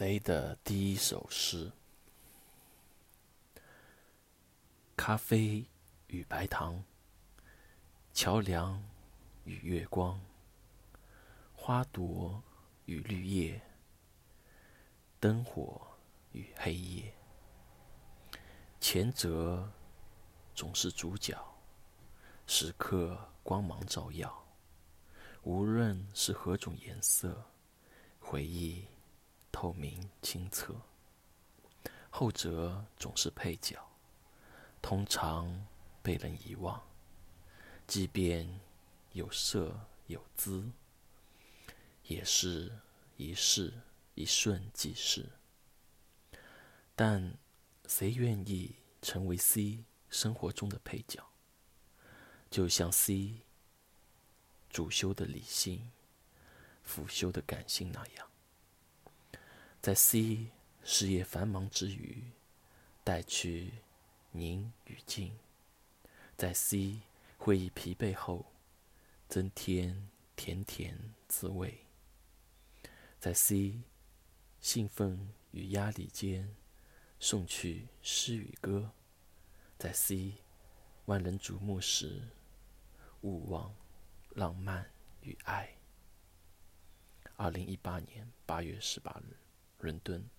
C 的第一首诗：咖啡与白糖，桥梁与月光，花朵与绿叶，灯火与黑夜。前者总是主角，时刻光芒照耀，无论是何种颜色，回忆。透明清澈，后者总是配角，通常被人遗忘。即便有色有姿，也是一世一瞬即逝。但谁愿意成为 C 生活中的配角？就像 C 主修的理性，辅修的感性那样。在 C 事业繁忙之余，带去宁与静；在 C 会议疲惫后，增添甜甜滋味；在 C 兴奋与压力间，送去诗与歌；在 C 万人瞩目时，勿忘浪漫与爱。二零一八年八月十八日。伦敦。